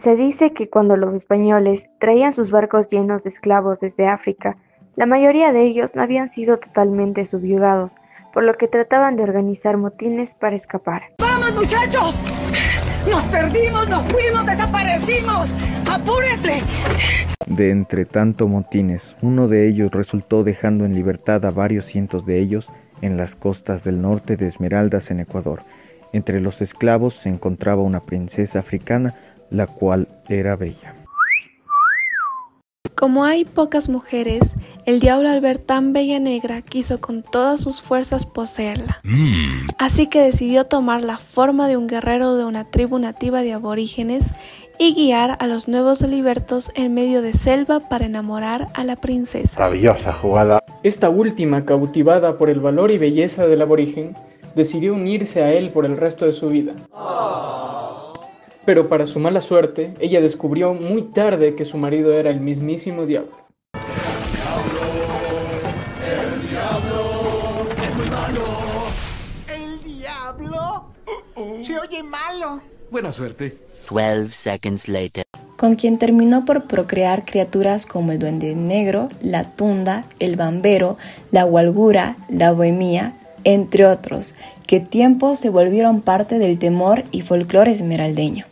Se dice que cuando los españoles traían sus barcos llenos de esclavos desde África, la mayoría de ellos no habían sido totalmente subyugados, por lo que trataban de organizar motines para escapar. ¡Vamos muchachos! ¡Nos perdimos, nos fuimos, desaparecimos! ¡Apúrense! De entre tanto motines, uno de ellos resultó dejando en libertad a varios cientos de ellos en las costas del norte de Esmeraldas en Ecuador. Entre los esclavos se encontraba una princesa africana, la cual era bella. Como hay pocas mujeres, el diablo al ver tan bella negra quiso con todas sus fuerzas poseerla. Así que decidió tomar la forma de un guerrero de una tribu nativa de aborígenes y guiar a los nuevos libertos en medio de selva para enamorar a la princesa. Maravillosa jugada. Esta última, cautivada por el valor y belleza del aborigen, decidió unirse a él por el resto de su vida. Pero para su mala suerte, ella descubrió muy tarde que su marido era el mismísimo diablo. ¡El diablo! ¡Es muy malo! ¿El diablo? Se oye malo. Buena suerte. 12 seconds later. Con quien terminó por procrear criaturas como el duende negro, la tunda, el bambero, la walgura, la bohemia, entre otros, que tiempo se volvieron parte del temor y folclore esmeraldeño.